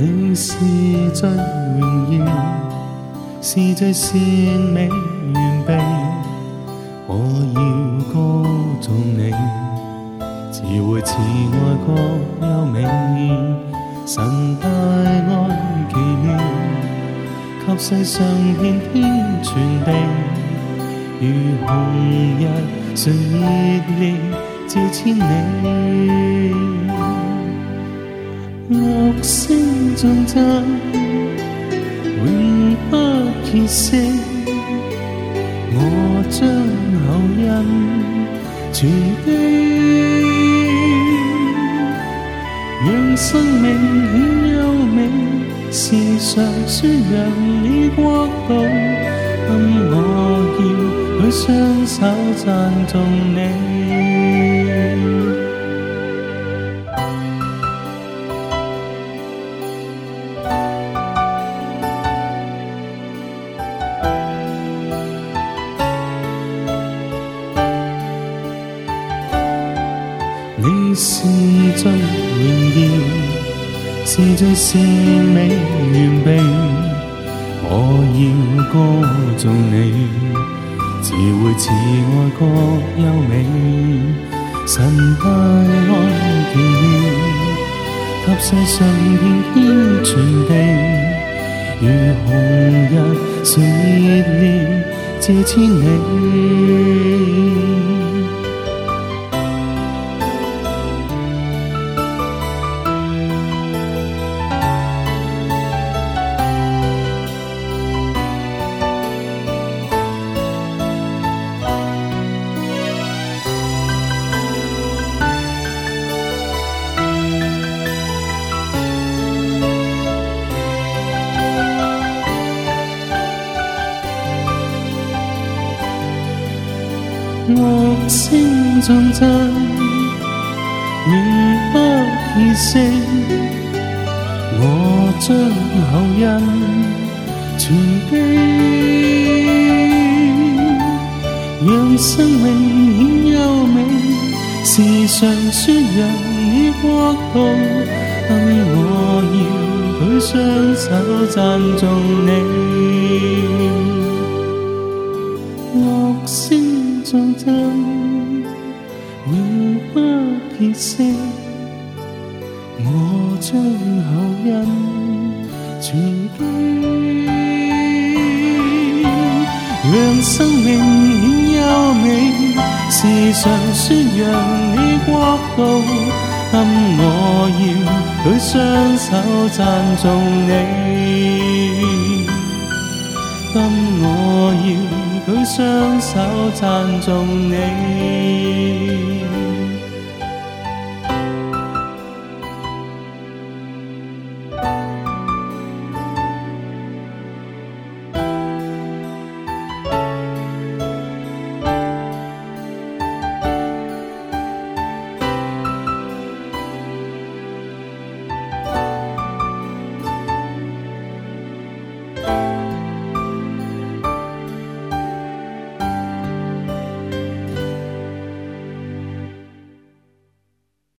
你是最荣耀，是最善美。完备，我要歌颂你，慈会慈爱各优美，神大爱奇妙，给世上遍天传地，如红日顺热烈照千里。声颂赞，永不结识。我将口印全地，让生命显优美，时常宣扬你国度。今我要举双手赞颂你。是最荣耀，是最善美完备。我要歌颂你，自会慈爱各优美。神大爱奇妙，给世上遍天传地。如红日垂热烈照千里。乐声颂赞，永不歇息。我将后人传记，让生命显优美，时常宣扬你国度。今我要举双手赞颂你，永不歇息。我将口印全地，让生命显优美，时常宣扬你国度。今我要举双手赞颂你，今我要举双手赞颂你。